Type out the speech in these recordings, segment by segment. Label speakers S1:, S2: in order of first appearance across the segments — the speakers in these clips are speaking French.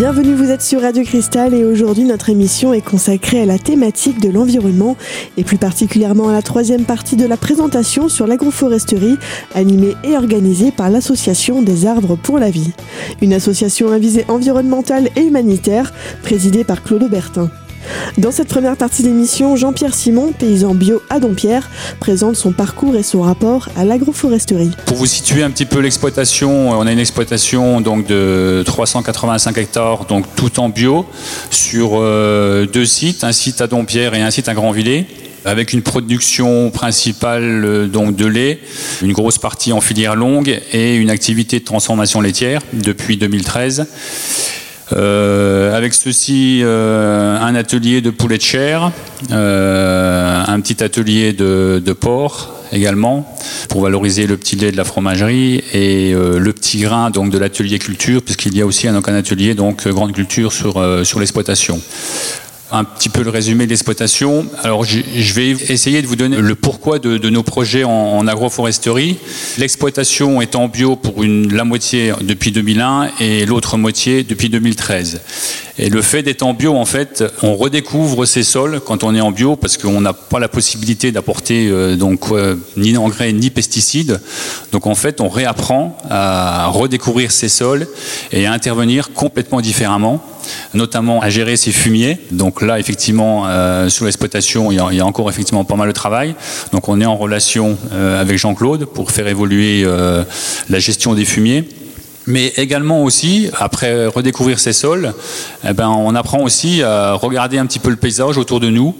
S1: Bienvenue, vous êtes sur Radio Cristal et aujourd'hui notre émission est consacrée à la thématique de l'environnement et plus particulièrement à la troisième partie de la présentation sur l'agroforesterie animée et organisée par l'Association des arbres pour la vie. Une association à visée environnementale et humanitaire présidée par Claude Aubertin. Dans cette première partie d'émission, Jean-Pierre Simon, paysan bio à Dompierre, présente son parcours et son rapport à l'agroforesterie.
S2: Pour vous situer un petit peu l'exploitation, on a une exploitation donc de 385 hectares, donc tout en bio, sur euh, deux sites, un site à Dompierre et un site à Grandvillers avec une production principale euh, donc de lait, une grosse partie en filière longue et une activité de transformation laitière depuis 2013. Euh, avec ceci, euh, un atelier de poulet de chair, euh, un petit atelier de, de, porc également pour valoriser le petit lait de la fromagerie et le petit grain donc de l'atelier culture puisqu'il y a aussi un, un atelier donc grande culture sur, sur l'exploitation un petit peu le résumé de l'exploitation. Alors, je vais essayer de vous donner le pourquoi de, nos projets en, agroforesterie. L'exploitation est en bio pour une, la moitié depuis 2001 et l'autre moitié depuis 2013. Et le fait d'être en bio, en fait, on redécouvre ces sols quand on est en bio parce qu'on n'a pas la possibilité d'apporter euh, donc euh, ni engrais ni pesticides. Donc en fait, on réapprend à redécouvrir ces sols et à intervenir complètement différemment notamment à gérer ces fumiers. Donc là, effectivement, euh, sous l'exploitation, il, y a encore effectivement pas mal de travail. Donc on est en relation euh, avec Jean-Claude pour faire évoluer la gestion des fumiers mais également aussi, après redécouvrir ces sols, eh ben, on apprend aussi à regarder un petit peu le paysage autour de nous,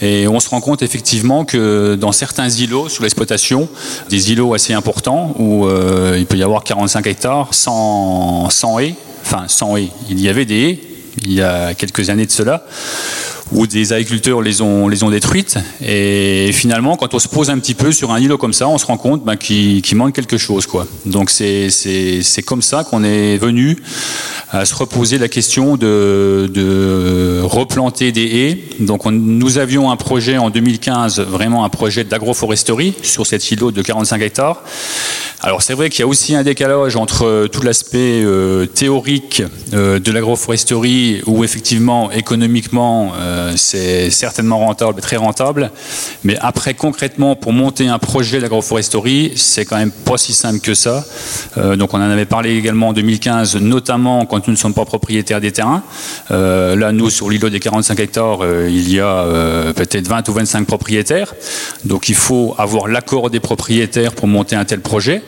S2: et on se rend compte effectivement que dans certains îlots sous l'exploitation, des îlots assez importants, où il peut y avoir 45 hectares, sans haies, enfin sans haies, il y avait des haies, il y a quelques années de cela, où des agriculteurs les ont, les ont détruites. Et finalement, quand on se pose un petit peu sur un îlot comme ça, on se rend compte ben, qu'il manque quelque chose. Quoi. Donc c'est comme ça qu'on est venu à se reposer la question de, replanter des haies. Donc nous avions un projet en 2015, vraiment un projet d'agroforesterie sur cet îlot de 45 hectares. Alors c'est vrai qu'il y a aussi un décalage entre euh, tout l'aspect euh, théorique euh, de l'agroforesterie où effectivement économiquement c'est certainement rentable, très rentable, mais après concrètement pour monter un projet d'agroforesterie c'est quand même pas si simple que ça. donc on en avait parlé également en 2015, notamment quand nous ne sommes pas propriétaires des terrains. là nous sur l'îlot des 45 hectares il y a peut-être 20 ou 25 propriétaires, donc il faut avoir l'accord des propriétaires pour monter un tel projet.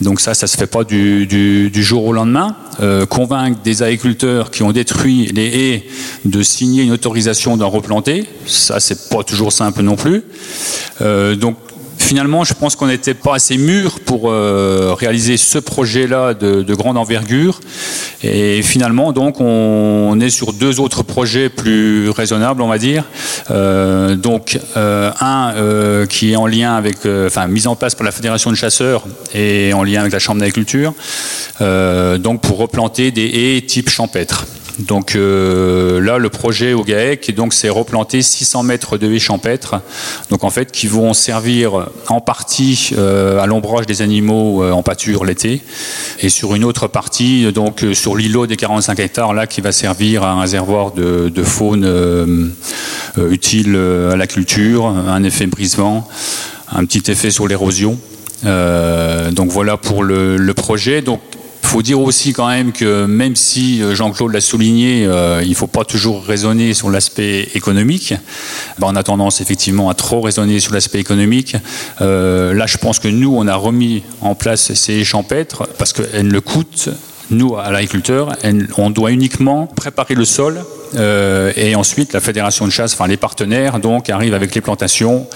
S2: Donc ça, ça se fait pas du, jour au lendemain. Euh, convaincre des agriculteurs qui ont détruit les haies de signer une autorisation d'en replanter, ça c'est pas toujours simple non plus. Euh, donc finalement, je pense qu'on n'était pas assez mûr pour euh, réaliser ce projet-là de, grande envergure. Et finalement, donc, on, est sur deux autres projets plus raisonnables, on va dire. Euh, donc, un qui est en lien avec, enfin, mise en place par la Fédération de chasseurs et en lien avec la Chambre d'agriculture. donc, pour replanter des haies type champêtre. Donc euh, là, le projet au GAEC, c'est replanter 600 mètres de haies champêtres, donc en fait, qui vont servir en partie euh, à l'ombrage des animaux euh, en pâture l'été, et sur une autre partie, donc sur l'îlot des 45 hectares, là, qui va servir à un réservoir de, faune utile à la culture, un effet brisement, un petit effet sur l'érosion. donc voilà pour le, le projet. Donc faut dire aussi quand même que même si euh, Jean-Claude l'a souligné, euh, il ne faut pas toujours raisonner sur l'aspect économique. Ben, on a tendance effectivement à trop raisonner sur l'aspect économique. Euh, là, je pense que nous, on a remis en place ces champêtres parce qu'elles le coûtent nous, à l'agriculteur, on doit uniquement préparer le sol euh, et ensuite la fédération de chasse, enfin les partenaires, donc arrivent avec les plantations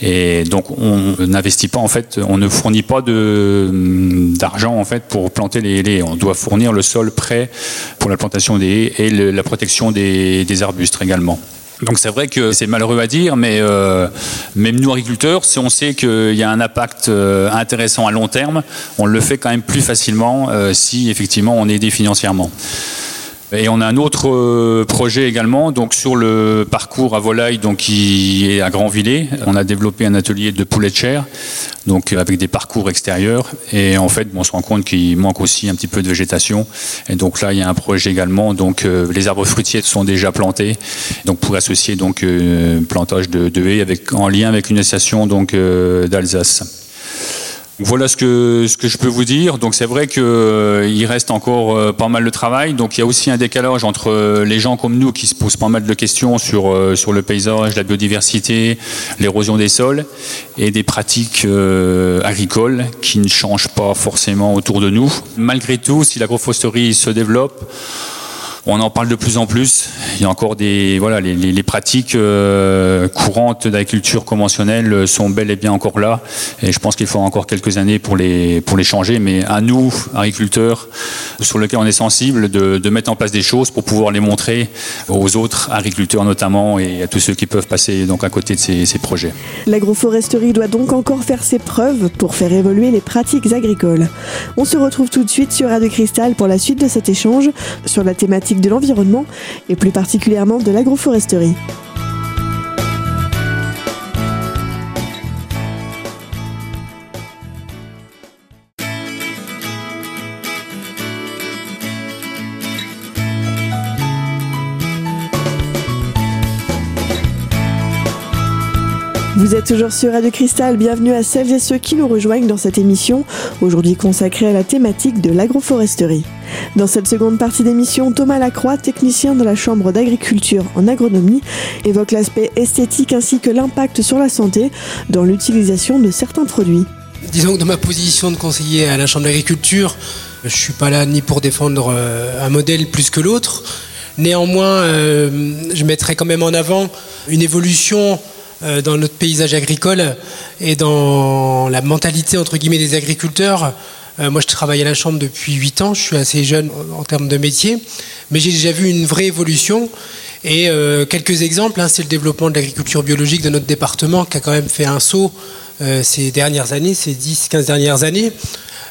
S2: et donc on n'investit pas en fait, on ne fournit pas d'argent en fait pour planter les haies. On doit fournir le sol prêt pour la plantation des haies et la protection des arbustes également. Donc c'est vrai que c'est malheureux à dire, mais euh, même nous agriculteurs, si on sait qu'il y a un impact euh, intéressant à long terme, on le fait quand même plus facilement si effectivement on est aidé financièrement. Et on a un autre euh, projet également, donc sur le parcours à volaille, donc qui est à Grandvillers. On a développé un atelier de poulet de chair, donc avec des parcours extérieurs. Et en fait, on se rend compte qu'il manque aussi un petit peu de végétation. Et donc là, il y a un projet également. Donc euh, les arbres fruitiers sont déjà plantés, donc pour associer donc euh, plantage de, de haies avec en lien avec une association donc d'Alsace. Voilà ce que, je peux vous dire. Donc c'est vrai qu'il euh, reste encore euh, pas mal de travail. Donc il y a aussi un décalage entre euh, les gens comme nous qui se posent pas mal de questions sur, sur le paysage, la biodiversité, l'érosion des sols et des pratiques agricoles qui ne changent pas forcément autour de nous. Malgré tout, si l'agroforesterie se développe, on en parle de plus en plus. Il y a encore des voilà les, pratiques euh, courantes d'agriculture conventionnelle sont bel et bien encore là. Et je pense qu'il faut encore quelques années pour les pour les changer. Mais à nous agriculteurs, sur lesquels on est sensible, de, mettre en place des choses pour pouvoir les montrer aux autres agriculteurs notamment et à tous ceux qui peuvent passer donc à côté de ces, ces projets.
S1: L'agroforesterie doit donc encore faire ses preuves pour faire évoluer les pratiques agricoles. On se retrouve tout de suite sur Radio Cristal pour la suite de cet échange sur la thématique de l'environnement et plus particulièrement de l'agroforesterie. Vous êtes toujours sur Radio Cristal, bienvenue à celles et ceux qui nous rejoignent dans cette émission, aujourd'hui consacrée à la thématique de l'agroforesterie. Dans cette seconde partie d'émission, Thomas Lacroix, technicien de la Chambre d'agriculture en agronomie, évoque l'aspect esthétique ainsi que l'impact sur la santé dans l'utilisation de certains produits.
S3: Disons que dans ma position de conseiller à la Chambre d'agriculture, je ne suis pas là ni pour défendre euh, un modèle plus que l'autre. Néanmoins, euh, je mettrai quand même en avant une évolution dans notre paysage agricole et dans la mentalité entre guillemets des agriculteurs. Euh, moi, je travaille à la Chambre depuis 8 ans, je suis assez jeune en termes de métier, mais j'ai déjà vu une vraie évolution. Et euh, quelques exemples, hein, c'est le développement de l'agriculture biologique de notre département qui a quand même fait un saut ces dernières années, ces 10-15 dernières années.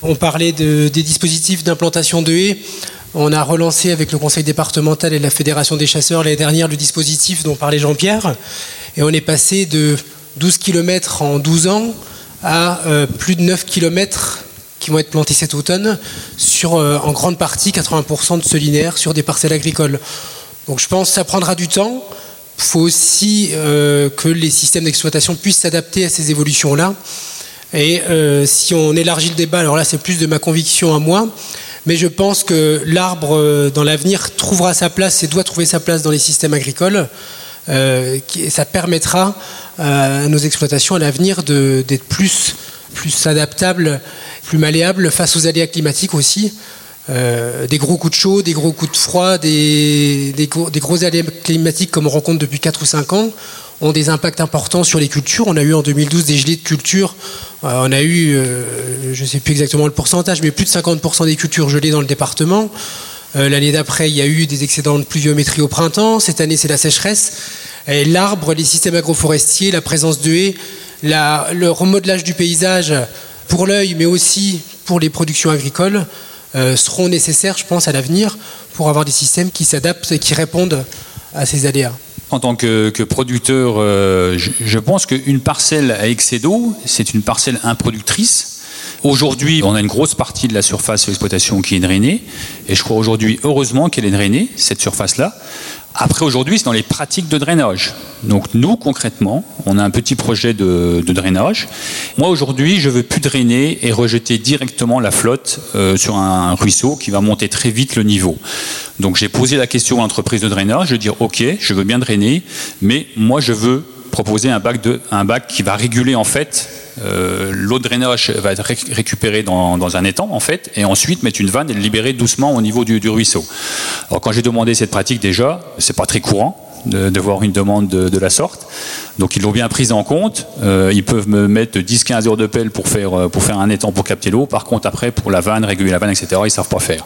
S3: On parlait de, des dispositifs d'implantation de haies. On a relancé avec le conseil départemental et la fédération des chasseurs l'année dernière le dispositif dont parlait Jean-Pierre. Et on est passé de 12 km en 12 ans à euh, plus de 9 km qui vont être plantés cet automne, sur euh, en grande partie 80% de ce linéaire sur des parcelles agricoles. Donc je pense que ça prendra du temps. Il faut aussi euh, que les systèmes d'exploitation puissent s'adapter à ces évolutions-là. Et si on élargit le débat, alors là c'est plus de ma conviction à moi, mais je pense que l'arbre dans l'avenir trouvera sa place et doit trouver sa place dans les systèmes agricoles. Euh, ça permettra euh, à nos exploitations à l'avenir d'être plus, adaptables, plus malléables face aux aléas climatiques aussi. Euh, des gros coups de chaud, des gros coups de froid, des, des, gros, aléas climatiques comme on rencontre depuis 4 ou 5 ans ont des impacts importants sur les cultures. On a eu en 2012 des gelées de culture. on a eu, je ne sais plus exactement le pourcentage, mais plus de 50% des cultures gelées dans le département. Euh, l'année d'après, il y a eu des excédents de pluviométrie au printemps. Cette année, c'est la sécheresse. L'arbre, les systèmes agroforestiers, la présence de haies, le remodelage du paysage pour l'œil, mais aussi pour les productions agricoles, euh, seront nécessaires, je pense, à l'avenir pour avoir des systèmes qui s'adaptent et qui répondent à ces aléas.
S2: En tant que, producteur, euh, je, pense qu'une parcelle à excès d'eau, c'est une parcelle improductrice Aujourd'hui, on a une grosse partie de la surface d'exploitation qui est drainée, et je crois aujourd'hui, heureusement qu'elle est drainée, cette surface-là. Après, aujourd'hui, c'est dans les pratiques de drainage. Donc, nous, concrètement, on a un petit projet de, drainage. Moi, aujourd'hui, je veux plus drainer et rejeter directement la flotte euh, sur un ruisseau qui va monter très vite le niveau. Donc, j'ai posé la question à l'entreprise de drainage de dire, OK, je veux bien drainer, mais moi, je veux proposer de, un bac qui va réguler, en fait, euh, l'eau de drainage va être récupérée dans, un étang en fait, et ensuite mettre une vanne et le libérer doucement au niveau du, ruisseau. Alors quand j'ai demandé cette pratique déjà, c'est pas très courant, de, voir une demande de, la sorte. Donc ils l'ont bien prise en compte. Euh, ils peuvent me mettre 10-15 heures de pelle pour faire, euh, pour faire un étang pour capter l'eau. Par contre, après, pour la vanne, réguler la vanne, etc., ils ne savent pas faire.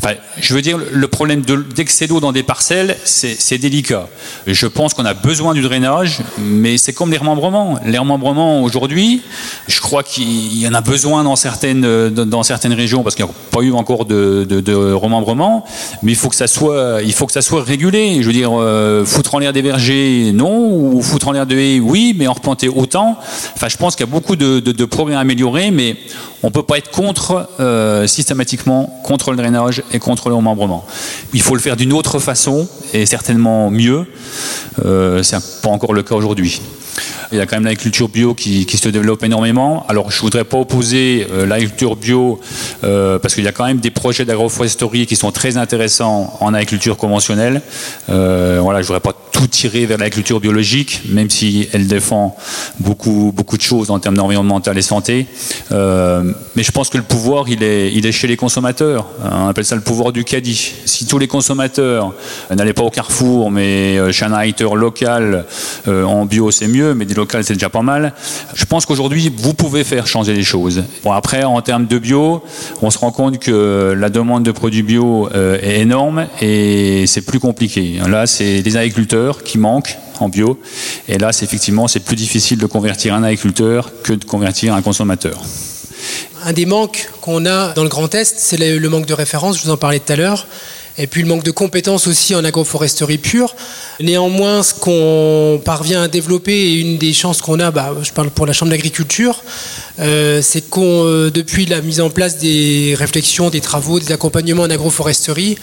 S2: Enfin, je veux dire, le problème d'excès d'eau dans des parcelles, c'est délicat. Je pense qu'on a besoin du drainage, mais c'est comme les remembrements. Les remembrements, aujourd'hui, je crois qu'il y en a besoin dans certaines, dans certaines régions, parce qu'il n'y a pas eu encore de, de, remembrement, mais il faut que ça soit, il faut que ça soit régulé. Je veux dire, foutre en l'air des vergers, non, ou foutre en l'air de haies, oui, mais en replanter autant. Enfin, je pense qu'il y a beaucoup de, de, progrès à améliorer, mais on ne peut pas être contre, euh, systématiquement, contre le drainage et contre le remembrement. Il faut le faire d'une autre façon et certainement mieux. Euh, c'est pas encore le cas aujourd'hui. Il y a quand même l'agriculture bio qui, se développe énormément. Alors je ne voudrais pas opposer euh, l'agriculture bio euh, parce qu'il y a quand même des projets d'agroforesterie qui sont très intéressants en agriculture conventionnelle. Euh, voilà, je voudrais pas tout tirer vers l'agriculture biologique, même si elle défend beaucoup, beaucoup de choses en termes d'environnemental et santé. mais je pense que le pouvoir, il est, il est chez les consommateurs. On appelle ça le pouvoir du caddie. Si tous les consommateurs n'allaient pas au carrefour, mais chez un agriculteur local en bio, c'est mieux, mais locales, c'est déjà pas mal. Je pense qu'aujourd'hui, vous pouvez faire changer les choses. Bon, après, en termes de bio, on se rend compte que la demande de produits bio euh, est énorme et c'est plus compliqué. Là, c'est des agriculteurs qui manquent en bio. Et là, effectivement, c'est plus difficile de convertir un agriculteur que de convertir un consommateur.
S3: Un des manques qu'on a dans le Grand Est, c'est le manque de référence, je vous en parlais tout à l'heure et puis le manque de compétences aussi en agroforesterie pure. Néanmoins, ce qu'on parvient à développer et une des chances qu'on a, bah, je parle pour la Chambre d'agriculture, euh, c'est qu'on, euh, depuis la mise en place des réflexions, des travaux, des accompagnements en agroforesterie,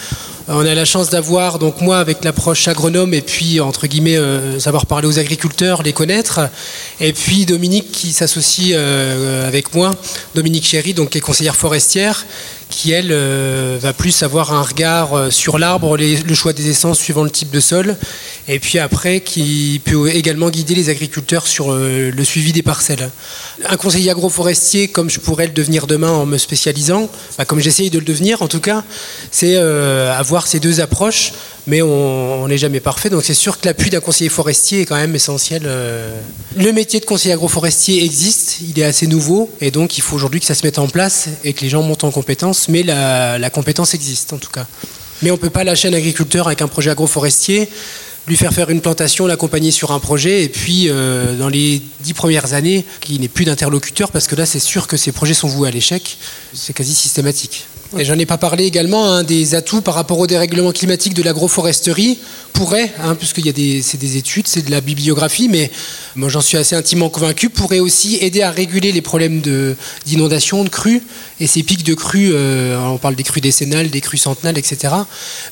S3: euh, on a la chance d'avoir, donc moi avec l'approche agronome et puis entre guillemets savoir parler aux agriculteurs, les connaître, et puis Dominique qui s'associe avec moi, Dominique Chéry, donc qui est conseillère forestière, qui elle euh, va plus avoir un regard euh, sur l'arbre, le choix des essences suivant le type de sol, et puis après qui peut également guider les agriculteurs sur euh, le suivi des parcelles. Un conseiller agroforestier, comme je pourrais le devenir demain en me spécialisant, bah, comme j'essaye de le devenir en tout cas, c'est avoir ces deux approches mais on n'est jamais parfait. Donc c'est sûr que l'appui d'un conseiller forestier est quand même essentiel. Le métier de conseiller agroforestier existe, il est assez nouveau, et donc il faut aujourd'hui que ça se mette en place et que les gens montent en compétence, mais la, compétence existe en tout cas. Mais on ne peut pas lâcher un agriculteur avec un projet agroforestier lui faire faire une plantation, l'accompagner sur un projet, et puis euh, dans les dix premières années, qu'il n'ait plus d'interlocuteur, parce que là, c'est sûr que ces projets sont voués à l'échec. C'est quasi systématique. J'en ai pas parlé également, un des atouts par rapport au dérèglement climatique de l'agroforesterie pourrait, hein, c'est des études, c'est de la bibliographie, mais moi j'en suis assez intimement convaincu, pourrait aussi aider à réguler les problèmes d'inondation, de crues, et ces pics de crues, euh, on parle des crues décennales, des crues centenales, etc.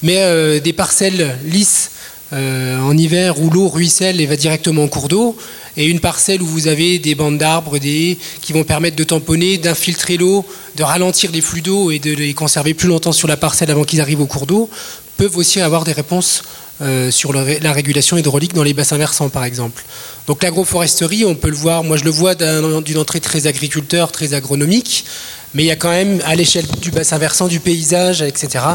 S3: Mais euh, des parcelles lisses euh, en hiver où l'eau ruisselle et va directement en cours d'eau, et une parcelle où vous avez des bandes d'arbres des, qui vont permettre de tamponner, d'infiltrer l'eau, de ralentir les flux d'eau et de les conserver plus longtemps sur la parcelle avant qu'ils arrivent au cours d'eau, peuvent aussi avoir des réponses euh, sur la régulation hydraulique dans les bassins versants, par exemple. Donc l'agroforesterie, on peut le voir, moi je le vois d'une entrée très agriculteur, très agronomique, mais il y a quand même, à l'échelle du bassin versant, du paysage, etc.,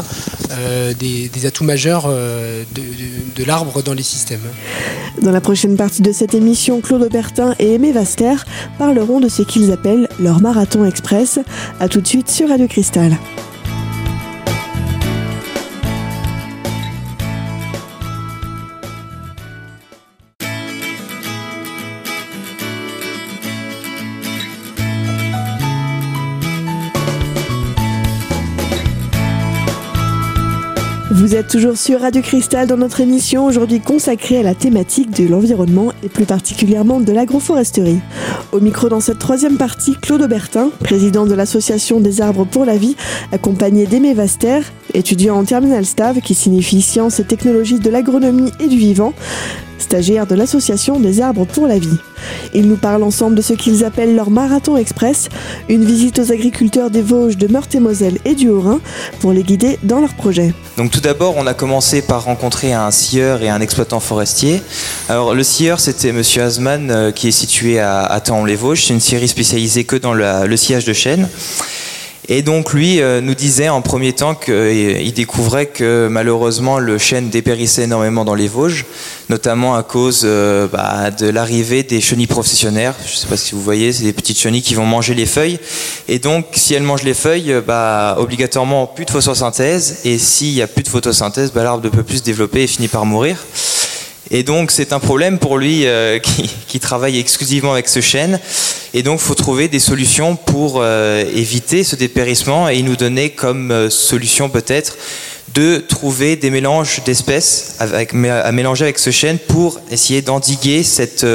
S3: euh, des, atouts majeurs euh, de, l'arbre dans les systèmes.
S1: Dans la prochaine partie de cette émission, Claude Aubertin et Aimé Vaster parleront de ce qu'ils appellent leur marathon express. A tout de suite sur Radio Cristal. Vous êtes toujours sur Radio Cristal dans notre émission aujourd'hui consacrée à la thématique de l'environnement et plus particulièrement de l'agroforesterie. Au micro dans cette troisième partie, Claude Aubertin, président de l'association des arbres pour la vie, accompagné d'Aimé Vaster, étudiant en terminal STAV qui signifie sciences et technologies de l'agronomie et du vivant, stagiaire de l'association des arbres pour la vie. Ils nous parlent ensemble de ce qu'ils appellent leur marathon express, une visite aux agriculteurs des Vosges, de Meurthe-et-Moselle et du Haut-Rhin pour les guider dans leurs projets.
S4: Donc tout d'abord, on a commencé par rencontrer un scieur et un exploitant forestier. Alors le scieur, c'était Monsieur Asman euh, qui est situé à, à les vosges C'est une scierie spécialisée que dans le sillage de chêne. Et donc lui euh, nous disait en premier temps qu'il découvrait que malheureusement le chêne dépérissait énormément dans les Vosges, notamment à cause euh, bah, de l'arrivée des chenilles processionnaires. Je ne sais pas si vous voyez, c'est des petites chenilles qui vont manger les feuilles. Et donc si elles mangent les feuilles, bah, obligatoirement plus de photosynthèse. Et s'il n'y a plus de photosynthèse, bah, l'arbre ne peut plus se développer et finit par mourir. Et donc c'est un problème pour lui euh, qui, travaille exclusivement avec ce chêne. Et donc il faut trouver des solutions pour euh, éviter ce dépérissement. Et nous donnait comme euh, solution peut-être de trouver des mélanges d'espèces à mélanger avec ce chêne pour essayer d'endiguer cette,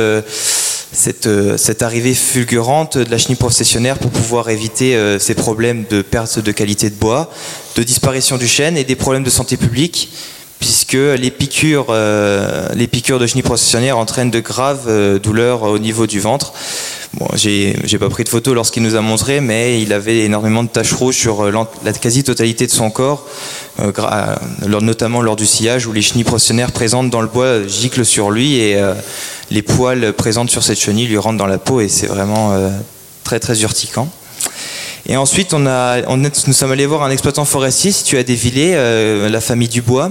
S4: cette, arrivée fulgurante de la chenille processionnaire pour pouvoir éviter ces problèmes de perte de qualité de bois, de disparition du chêne et des problèmes de santé publique les piqûres, euh, les piqûres de chenilles processionnaires entraînent de graves euh, douleurs au niveau du ventre. Bon, j'ai pas pris de photo lorsqu'il nous a montré, mais il avait énormément de taches rouges sur euh, la quasi-totalité de son corps, notamment lors du sillage où les chenilles processionnaires présentes dans le bois giclent sur lui et les poils présentes sur cette chenille lui rentrent dans la peau et c'est vraiment très très urticant. Et ensuite, nous sommes allés voir un exploitant forestier situé à euh, la famille Dubois.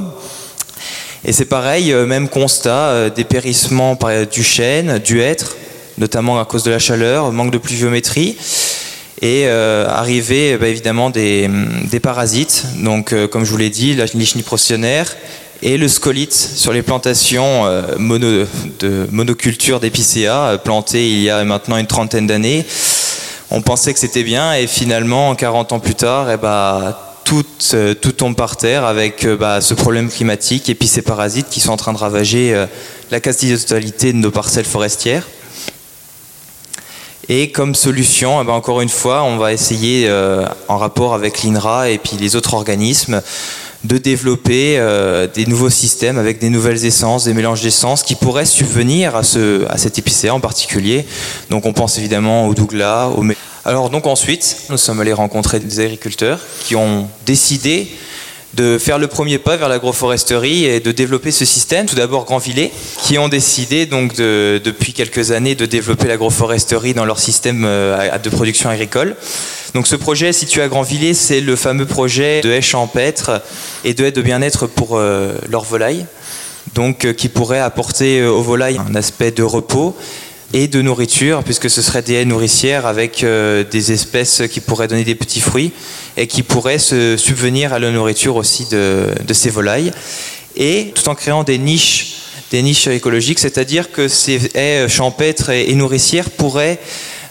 S4: Et c'est pareil, euh, même constat, euh, dépérissement du chêne, du hêtre, notamment à cause de la chaleur, manque de pluviométrie, et arrivée bah, évidemment des, des, parasites. Donc, comme je vous l'ai dit, la chenille processionnaire et le scolite sur les plantations de monoculture d'épicéa plantées il y a maintenant une trentaine d'années on pensait que c'était bien et finalement 40 ans plus tard eh bah, tout, euh, tout, tombe par terre avec euh, bah, ce problème climatique et puis ces parasites qui sont en train de ravager euh, la quasi-totalité de nos parcelles forestières. Et comme solution, eh ben, encore une fois, on va essayer, en rapport avec l'INRA et puis les autres organismes, de développer des nouveaux systèmes avec des nouvelles essences, des mélanges d'essences qui pourraient subvenir à, ce, cet épicéa en particulier. Donc on pense évidemment au douglas, au alors donc ensuite, nous sommes allés rencontrer des agriculteurs qui ont décidé de faire le premier pas vers l'agroforesterie et de développer ce système. Tout d'abord Grandvillers, qui ont décidé donc depuis quelques années de développer l'agroforesterie dans leur système euh, de production agricole. Donc ce projet situé à Grandvillers, c'est le fameux projet de haies champêtres et de haies de bien-être pour euh, leurs volailles, donc euh, qui pourrait apporter aux volailles un aspect de repos et de nourriture, puisque ce serait des haies nourricières avec euh, des espèces qui pourraient donner des petits fruits et qui pourraient se subvenir à la nourriture aussi de, de ces volailles. Et tout en créant des niches, des niches écologiques, c'est-à-dire que ces haies champêtres et nourricières pourraient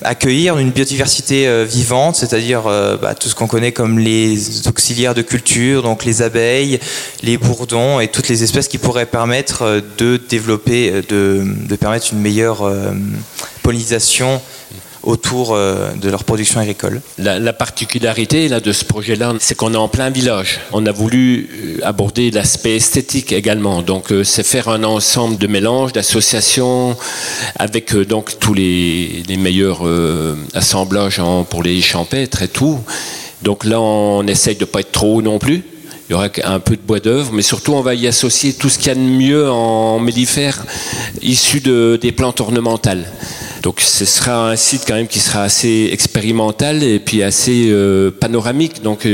S4: accueillir une biodiversité euh, vivante, c'est-à-dire euh, bah, tout ce qu'on connaît comme les auxiliaires de culture, donc les abeilles, les bourdons et toutes les espèces qui pourraient permettre euh, de développer, de, de permettre une meilleure pollinisation autour euh, de leur production agricole.
S5: La, particularité là, de ce projet-là, c'est qu'on est en plein village. On a voulu euh, aborder l'aspect esthétique également. Donc, euh, c'est faire un ensemble de mélanges, d'associations, avec donc tous les, meilleurs assemblages pour les champêtres et tout. Donc là, on essaye de ne pas être trop non plus. Il y aura un peu de bois d'œuvre, mais surtout on va y associer tout ce qu'il y a de mieux en mellifères issus de, des plantes ornementales. Donc ce sera un site quand même qui sera assez expérimental et puis assez euh, panoramique. Donc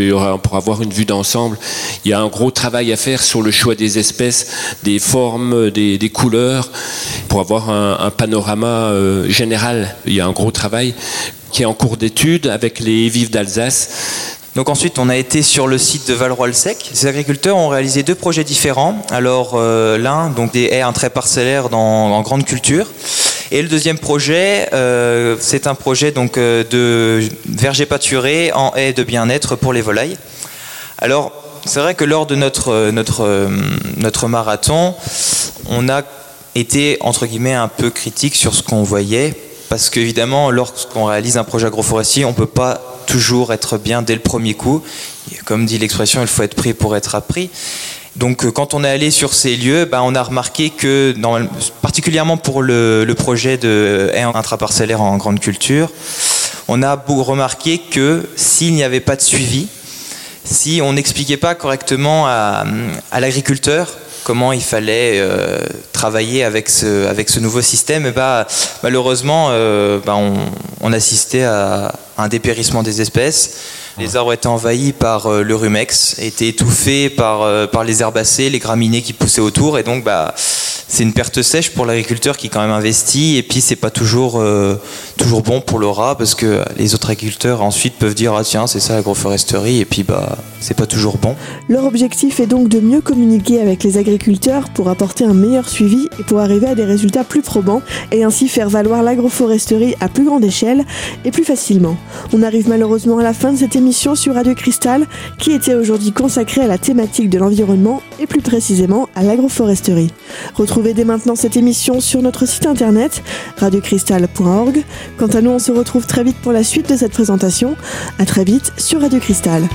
S5: pourra avoir une vue d'ensemble. Il y a un gros travail à faire sur le choix des espèces, des formes, des, couleurs, pour avoir un, panorama euh, général. Il y a un gros travail qui est en cours d'étude avec les vives d'Alsace.
S4: Donc ensuite, on a été sur le site de Valroy-le-Sec. Ces agriculteurs ont réalisé deux projets différents. Alors euh, l'un, donc des haies parcellaire dans, en grande culture, et le deuxième projet, euh, c'est un projet donc euh, de verger pâturé en haie de bien-être pour les volailles. Alors, c'est vrai que lors de notre, notre, notre marathon, on a été entre guillemets un peu critique sur ce qu'on voyait, parce qu'évidemment, lorsqu'on réalise un projet agroforestier, on ne peut pas toujours être bien dès le premier coup. Comme dit l'expression, il faut être pris pour être appris. Donc euh, quand on est allé sur ces lieux, ben, on a remarqué que, particulièrement pour le, projet de haie intraparcellaire en grande culture, on a remarqué que s'il n'y avait pas de suivi, si on n'expliquait pas correctement à, l'agriculteur comment il fallait euh, travailler avec ce, nouveau système, et ben, malheureusement, euh, ben, on, assistait à un dépérissement des espèces, Les arbres étaient envahis par euh, le rumex, étaient étouffés par, les herbacées, les graminées qui poussaient autour, et donc bah, c'est une perte sèche pour l'agriculteur qui quand même investi, et puis c'est pas toujours, toujours bon pour le rat, parce que les autres agriculteurs ensuite peuvent dire ah tiens c'est ça l'agroforesterie, et puis bah c'est pas toujours bon.
S1: Leur objectif est donc de mieux communiquer avec les agriculteurs pour apporter un meilleur suivi et pour arriver à des résultats plus probants, et ainsi faire valoir l'agroforesterie à plus grande échelle et plus facilement. On arrive malheureusement à la fin de cette émission sur Radio Cristal, qui était aujourd'hui consacrée à la thématique de l'environnement et plus précisément à l'agroforesterie. Retrouvez dès maintenant cette émission sur notre site internet radiocristal.org. Quant à nous, on se retrouve très vite pour la suite de cette présentation. À très vite sur Radio Cristal.